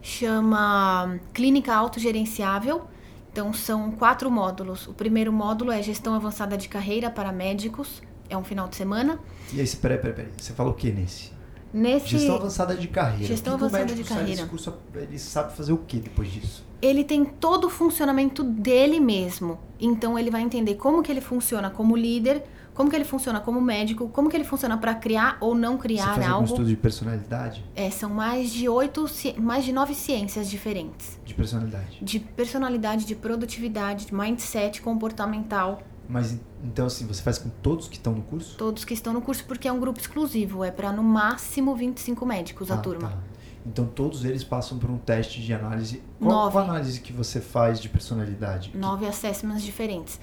chama Clínica Autogerenciável. Então, são quatro módulos. O primeiro módulo é Gestão Avançada de Carreira para Médicos, é um final de semana. E aí, peraí, peraí, peraí. Você falou o que nesse? Nesse, Gestão avançada de carreira. Gestão O que que avançada médico de carreira. curso, ele sabe fazer o que depois disso? ele tem todo o funcionamento dele mesmo. Então ele vai entender como que ele funciona como líder, como que ele funciona como médico, como que ele funciona para criar ou não Você criar faz algum algo. estudo de personalidade? É, são mais de oito, mais de nove ciências diferentes. De personalidade. De personalidade, de produtividade, de mindset comportamental. Mas en- então assim, você faz com todos que estão no curso? Todos que estão no curso, porque é um grupo exclusivo. É para no máximo 25 médicos a Ah, turma. tá. Então todos eles passam por um teste de análise. Qual, Nove. qual a análise que você faz de personalidade? Nove assessments diferentes.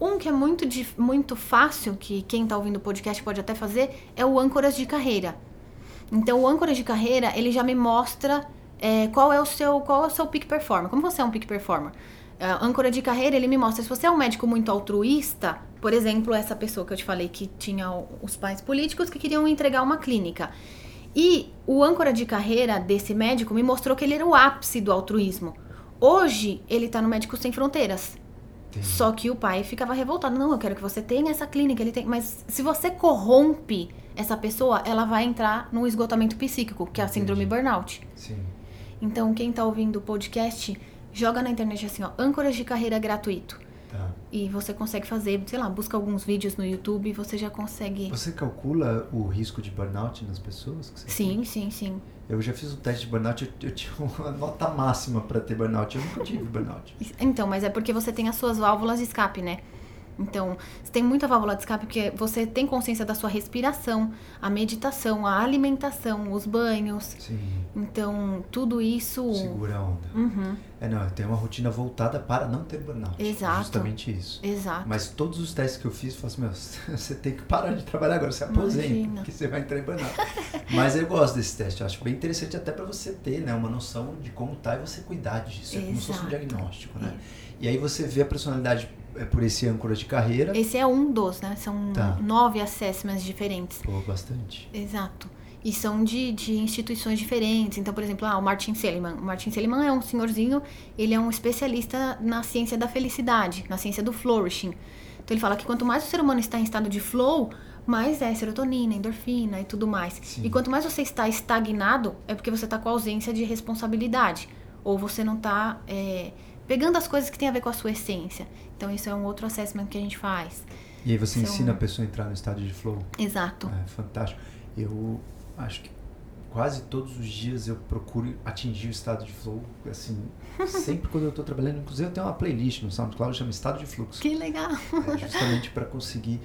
Um que é muito, muito fácil, que quem está ouvindo o podcast pode até fazer, é o âncoras de carreira. Então, o âncoras de carreira, ele já me mostra é, qual é o seu qual é o seu peak performer. Como você é um peak performer? A âncora de carreira, ele me mostra se você é um médico muito altruísta, por exemplo, essa pessoa que eu te falei que tinha os pais políticos que queriam entregar uma clínica. E o âncora de carreira desse médico me mostrou que ele era o ápice do altruísmo. Hoje, ele tá no Médicos Sem Fronteiras. Só que o pai ficava revoltado. Não, eu quero que você tenha essa clínica. Ele tem... Mas se você corrompe essa pessoa, ela vai entrar num esgotamento psíquico, que é a síndrome Entendi. burnout. Sim. Então, quem tá ouvindo o podcast, joga na internet assim, ó, âncoras de carreira gratuito. Tá. E você consegue fazer, sei lá, busca alguns vídeos no YouTube e você já consegue. Você calcula o risco de burnout nas pessoas? que você Sim, sim, sim. Eu já fiz o teste de burnout, eu, eu tinha uma nota máxima para ter burnout. Eu nunca tive burnout. Então, mas é porque você tem as suas válvulas de escape, né? Então, você tem muita válvula de escape porque você tem consciência da sua respiração, a meditação, a alimentação, os banhos. Sim. Então, tudo isso. Segura a onda. Uhum, É, não, eu tenho uma rotina voltada para não ter burnout. Exato. Justamente isso. exato. Mas todos os testes que eu fiz, eu falo assim, meu, você tem que parar de trabalhar agora, você aposenta, porque você vai entrar em burnout. Mas eu gosto desse teste, eu acho bem interessante até para você ter, né, uma noção de como tá e você cuidar disso. É como se fosse um Exato. diagnóstico, né? E aí você vê a personalidade é, por esse âncora de carreira. Esse é um dos, né? São Tá. nove assessments diferentes. Pô, bastante. Exato. E são de, de instituições diferentes. Então, por exemplo, ah, o Martin Seligman. O Martin Seligman é um senhorzinho, ele é um especialista na ciência da felicidade, na ciência do flourishing. Então, ele fala que quanto mais o ser humano está em estado de flow, mais é serotonina, endorfina e tudo mais. Sim. E quanto mais você está estagnado, é porque você está com ausência de responsabilidade. Ou você não está é, pegando as coisas que têm a ver com a sua essência. Então, isso é um outro assessment que a gente faz. E aí você São- ensina a pessoa a entrar no estado de flow. Exato. É fantástico. Eu acho que quase todos os dias eu procuro atingir o estado de flow, assim, sempre quando eu estou trabalhando. Inclusive eu tenho uma playlist no SoundCloud chama Estado de Fluxo. Que legal. É justamente para conseguir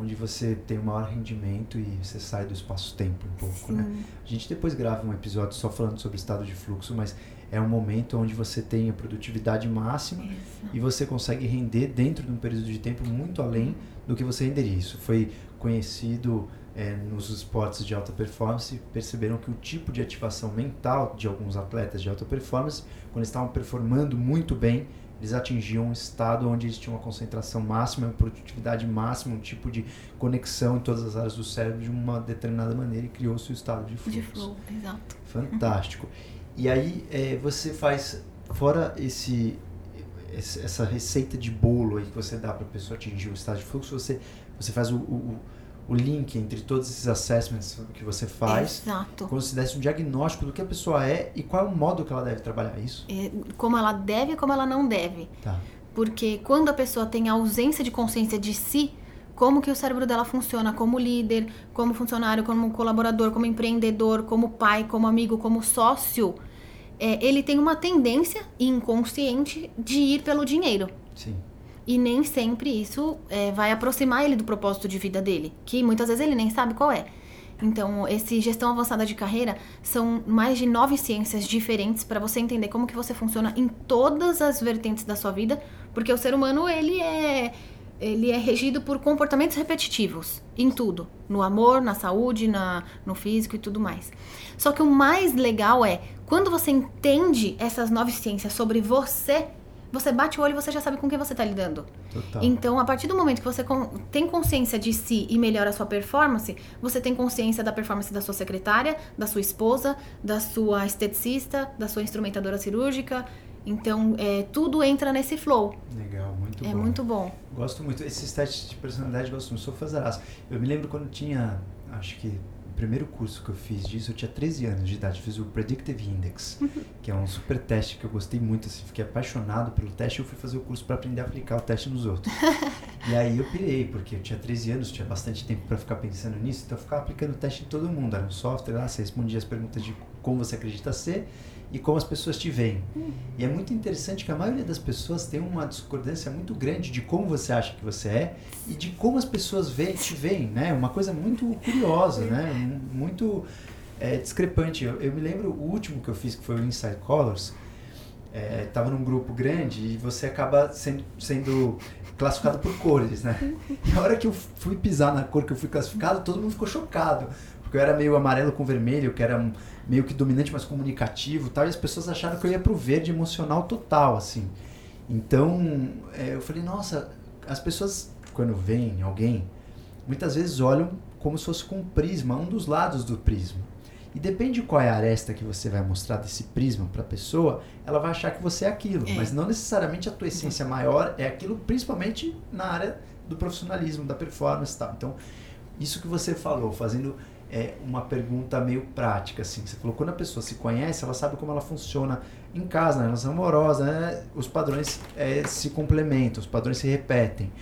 onde você tem um maior rendimento e você sai do espaço-tempo um pouco, né? Sim. A gente depois grava um episódio só falando sobre estado de fluxo, mas é um momento onde você tem a produtividade máxima Isso. e você consegue render dentro de um período de tempo muito além do que você renderia. Isso foi conhecido é, nos esportes de alta performance. Perceberam que o tipo de ativação mental de alguns atletas de alta performance, quando eles estavam performando muito bem, eles atingiam um estado onde eles tinham uma concentração máxima, uma produtividade máxima, um tipo de conexão em todas as áreas do cérebro de uma determinada maneira e criou-se o estado de fluxo. De flow, exato. Fantástico. E aí é, você faz, fora esse, essa receita de bolo aí que você dá para a pessoa atingir o estado de fluxo, você, você faz o, o, o link entre todos esses assessments que você faz, Exato. como se desse um diagnóstico do que a pessoa é e qual é o modo que ela deve trabalhar isso. É, como ela deve e como ela não deve. Tá. Porque quando a pessoa tem ausência de consciência de si, como que o cérebro dela funciona como líder, como funcionário, como colaborador, como empreendedor, como pai, como amigo, como sócio, é, ele tem uma tendência inconsciente de ir pelo dinheiro. Sim. E nem sempre isso é, vai aproximar ele do propósito de vida dele, que muitas vezes ele nem sabe qual é. Então, esse gestão avançada de carreira são mais de nove ciências diferentes para você entender como que você funciona em todas as vertentes da sua vida, porque o ser humano ele é ele é regido por comportamentos repetitivos em tudo, no amor, na saúde, na, no físico e tudo mais. Só que o mais legal é quando você entende essas nove ciências sobre você, você bate o olho e você já sabe com quem você está lidando. Total. Então, a partir do momento que você tem consciência de si e melhora a sua performance, você tem consciência da performance da sua secretária, da sua esposa, da sua esteticista, da sua instrumentadora cirúrgica. Então, é, tudo entra nesse flow. Legal, muito é bom. É muito bom. Gosto muito. Esses testes de personalidade, gosto muito. Sou fazaraço. Eu me lembro quando tinha, acho que primeiro curso que eu fiz disso, eu tinha 13 anos de idade. Fiz o Predictive Index, uhum. que é um super teste que eu gostei muito. Assim, fiquei apaixonado pelo teste. Eu fui fazer o curso para aprender a aplicar o teste nos outros. e aí eu pirei, porque eu tinha 13 anos, tinha bastante tempo para ficar pensando nisso. Então eu ficava aplicando o teste em todo mundo. Era um software lá, você respondia as perguntas de como você acredita ser e como as pessoas te veem. E é muito interessante que a maioria das pessoas tem uma discordância muito grande de como você acha que você é e de como as pessoas veem, te veem, né? Uma coisa muito curiosa, né? Muito é, discrepante. Eu, eu, me lembro o último que eu fiz, que foi o Inside Colors, é, num grupo grande e você acaba sendo, sendo classificado por cores, né? E a hora que eu fui pisar na cor que eu fui classificado, todo mundo ficou chocado. Porque eu era meio amarelo com vermelho, que era um meio que dominante, mas comunicativo tal, e as pessoas acharam que eu ia pro verde emocional total, assim. Então, é, eu falei, nossa, as pessoas, quando veem alguém, muitas vezes olham como se fosse com um prisma, um dos lados do prisma. E depende de qual é a aresta que você vai mostrar desse prisma para a pessoa, ela vai achar que você é aquilo. É. Mas não necessariamente a tua essência maior é aquilo, principalmente na área do profissionalismo, da performance e tal. Então, isso que você falou, fazendo é uma pergunta meio prática, assim. Você falou, quando a pessoa se conhece, ela sabe como ela funciona em casa, na relação amorosa, né? os padrões é, se complementam, os padrões se repetem.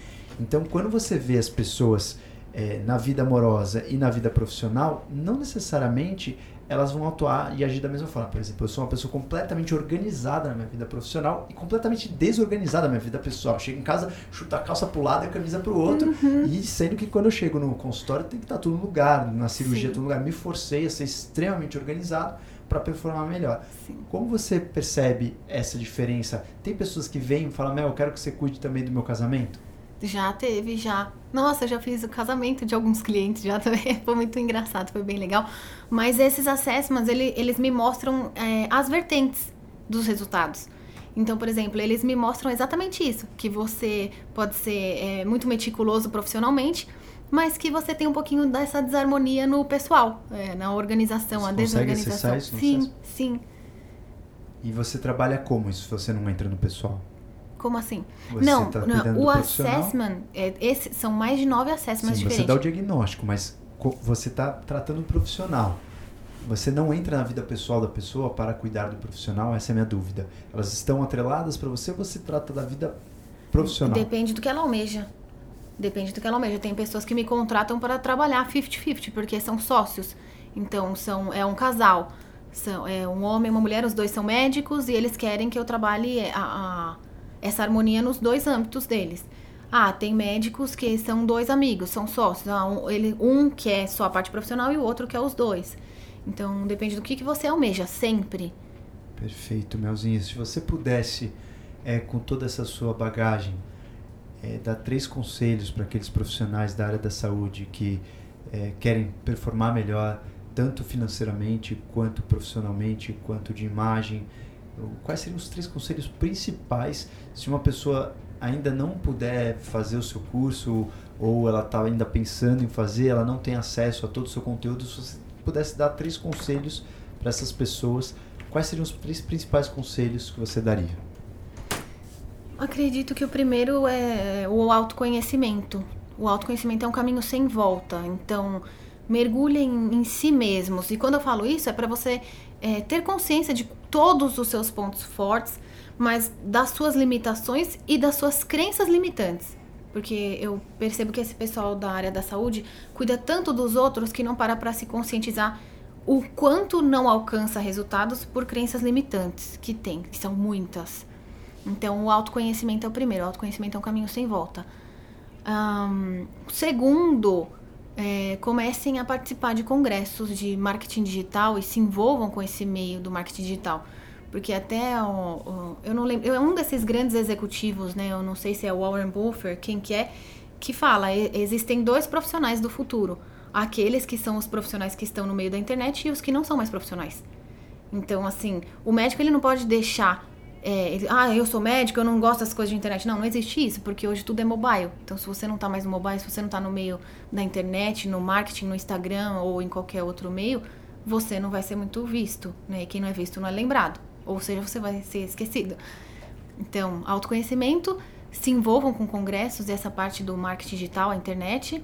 Então, quando você vê as pessoas é, na vida amorosa e na vida profissional, não necessariamente elas vão atuar e agir da mesma forma. Por exemplo, eu sou uma pessoa completamente organizada na minha vida profissional e completamente desorganizada na minha vida pessoal. Chego em casa, chuto a calça pro lado e a camisa pro outro. Uhum. E sendo que quando eu chego no consultório tem que estar tudo no lugar, na cirurgia Sim. tudo no lugar. Me forcei a ser extremamente organizado para performar melhor. Sim. Como você percebe essa diferença? Tem pessoas que vêm e falam, Mel, eu quero que você cuide também do meu casamento? Já teve, já. Nossa, já fiz o casamento de alguns clientes, já também. Foi muito engraçado, foi bem legal. Mas esses assessments, ele, eles me mostram é, as vertentes dos resultados. Então, por exemplo, eles me mostram exatamente isso: que você pode ser é, muito meticuloso profissionalmente, mas que você tem um pouquinho dessa desarmonia no pessoal, é, na organização, você a desorganização. Isso sim, sim. E você trabalha como isso se você não entra no pessoal? Como assim? Você não, tá não o assessment, é, esse, são mais de nove assessments Sim, diferentes. Você dá o diagnóstico, mas você está tratando o profissional. Você não entra na vida pessoal da pessoa para cuidar do profissional, essa é a minha dúvida. Elas estão atreladas para você ou você trata da vida profissional? Depende do que ela almeja. Depende do que ela almeja. Tem pessoas que me contratam para trabalhar 50-50, porque são sócios. Então, são, é um casal. São, é um homem e uma mulher, os dois são médicos e eles querem que eu trabalhe a, a essa harmonia nos dois âmbitos deles. Ah, tem médicos que são dois amigos, são sócios. Ah, um, ele, um que é só a parte profissional e o outro que é os dois. Então, depende do que, que você almeja, sempre. Perfeito, Melzinha. Se você pudesse, é, com toda essa sua bagagem, é, dar três conselhos para aqueles profissionais da área da saúde que é, querem performar melhor, tanto financeiramente, quanto profissionalmente, quanto de imagem, quais seriam os três conselhos principais se uma pessoa ainda não puder fazer o seu curso ou ela está ainda pensando em fazer, ela não tem acesso a todo o seu conteúdo, se você pudesse dar três conselhos para essas pessoas, quais seriam os três principais conselhos que você daria? Acredito que o primeiro é o autoconhecimento. O autoconhecimento é um caminho sem volta, então mergulhem em si mesmos. E quando eu falo isso, é para você é, ter consciência de todos os seus pontos fortes, mas das suas limitações e das suas crenças limitantes. Porque eu percebo que esse pessoal da área da saúde cuida tanto dos outros que não para para se conscientizar o quanto não alcança resultados por crenças limitantes que tem, que são muitas. Então, o autoconhecimento é o primeiro. O autoconhecimento é um caminho sem volta. Um, segundo, é, comecem a participar de congressos de marketing digital e se envolvam com esse meio do marketing digital. Porque até o, o, eu não lembro, um desses grandes executivos, né? Eu não sei se é o Warren Buffett, quem que é, que fala, existem dois profissionais do futuro. Aqueles que são os profissionais que estão no meio da internet e os que não são mais profissionais. Então, assim, o médico ele não pode deixar é, ele, ah, eu sou médico, eu não gosto das coisas de internet. Não, não existe isso, porque hoje tudo é mobile. Então, se você não está mais no mobile, se você não está no meio da internet, no marketing, no Instagram ou em qualquer outro meio, você não vai ser muito visto, né? E quem não é visto não é lembrado. Ou seja, você vai ser esquecido. Então, autoconhecimento, se envolvam com congressos e essa parte do marketing digital, a internet.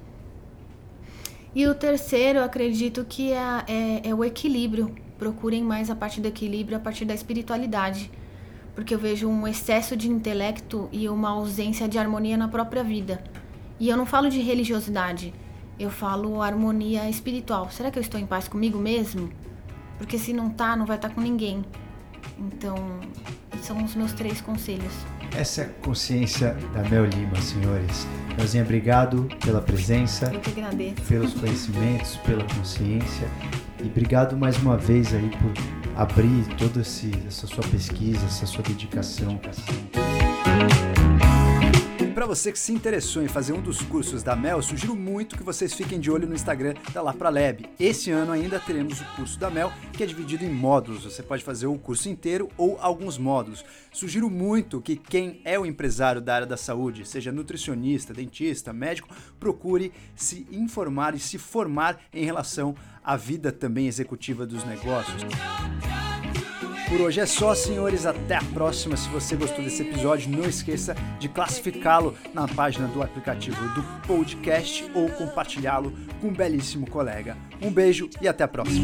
E o terceiro, eu acredito que é, é, é o equilíbrio. Procurem mais a parte do equilíbrio a partir da espiritualidade porque eu vejo um excesso de intelecto e uma ausência de harmonia na própria vida. E eu não falo de religiosidade, eu falo harmonia espiritual. Será que eu estou em paz comigo mesmo? Porque se não tá, não vai estar tá com ninguém. Então, são os meus três conselhos. Essa é a consciência da Mel Lima, senhores. Melzinha, obrigado pela presença. Eu que agradeço. Pelos conhecimentos, pela consciência. E obrigado mais uma vez aí por abrir toda essa sua pesquisa, essa sua dedicação. Você que se interessou em fazer um dos cursos da Mel, sugiro muito que vocês fiquem de olho no Instagram da Lapralab. Esse ano ainda teremos o curso da Mel, que é dividido em módulos. Você pode fazer o curso inteiro ou alguns módulos. Sugiro muito que quem é o empresário da área da saúde, seja nutricionista, dentista, médico, procure se informar e se formar em relação à vida também executiva dos negócios. Por hoje é só, senhores. Até a próxima. Se você gostou desse episódio, não esqueça de classificá-lo na página do aplicativo do podcast ou compartilhá-lo com um belíssimo colega. Um beijo e até a próxima.